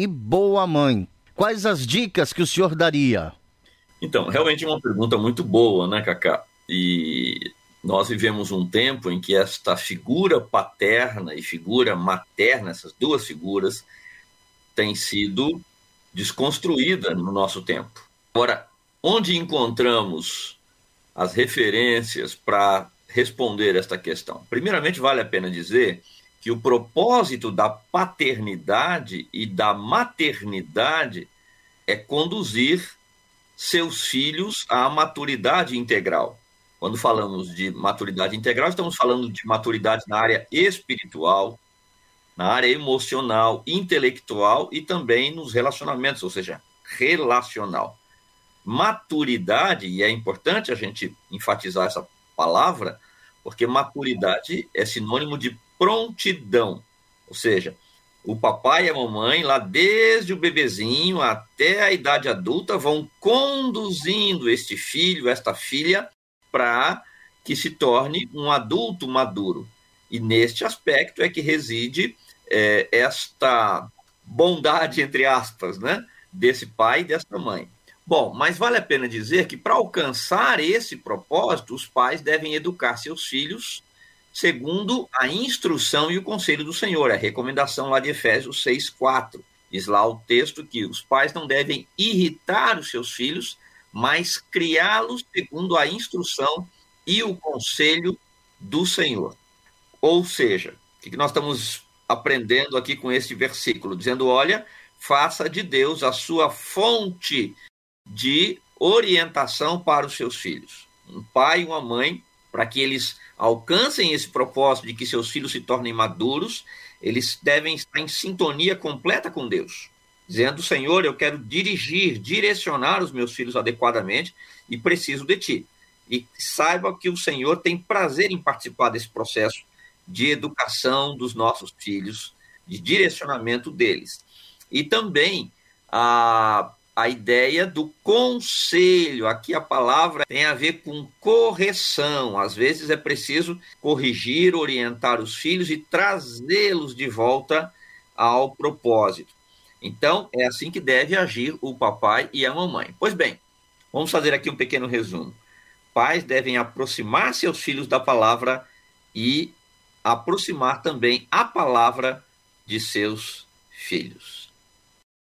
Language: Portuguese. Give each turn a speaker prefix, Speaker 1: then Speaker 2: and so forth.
Speaker 1: e boa mãe? Quais as dicas que o senhor daria?
Speaker 2: Então, realmente é uma pergunta muito boa, né, Cacá? E nós vivemos um tempo em que esta figura paterna e figura materna, essas duas figuras, tem sido desconstruída no nosso tempo. Agora, onde encontramos as referências para responder esta questão? Primeiramente, vale a pena dizer que o propósito da paternidade e da maternidade é conduzir seus filhos à maturidade integral. Quando falamos de maturidade integral, estamos falando de maturidade na área espiritual, na área emocional, intelectual e também nos relacionamentos, ou seja, relacional. Maturidade, e é importante a gente enfatizar essa palavra, porque maturidade é sinônimo de prontidão. Ou seja, o papai e a mamãe, lá desde o bebezinho até a idade adulta, vão conduzindo este filho, esta filha, para que se torne um adulto maduro. E neste aspecto é que reside é, esta bondade, entre aspas, né, desse pai e dessa mãe. Bom, mas vale a pena dizer que para alcançar esse propósito, os pais devem educar seus filhos segundo a instrução e o conselho do Senhor, a recomendação lá de Efésios 6:4. Diz lá o texto que os pais não devem irritar os seus filhos, mas criá-los segundo a instrução e o conselho do Senhor. Ou seja, o que nós estamos aprendendo aqui com este versículo? Dizendo: olha, faça de Deus a sua fonte de orientação para os seus filhos. Um pai e uma mãe, para que eles alcancem esse propósito de que seus filhos se tornem maduros, eles devem estar em sintonia completa com Deus, dizendo: Senhor, eu quero dirigir, direcionar os meus filhos adequadamente e preciso de ti. E saiba que o Senhor tem prazer em participar desse processo de educação dos nossos filhos, de direcionamento deles. E também a a ideia do conselho. Aqui a palavra tem a ver com correção. Às vezes é preciso corrigir, orientar os filhos e trazê-los de volta ao propósito. Então, é assim que deve agir o papai e a mamãe. Pois bem, vamos fazer aqui um pequeno resumo. Pais devem aproximar seus filhos da palavra e aproximar também a palavra de seus filhos.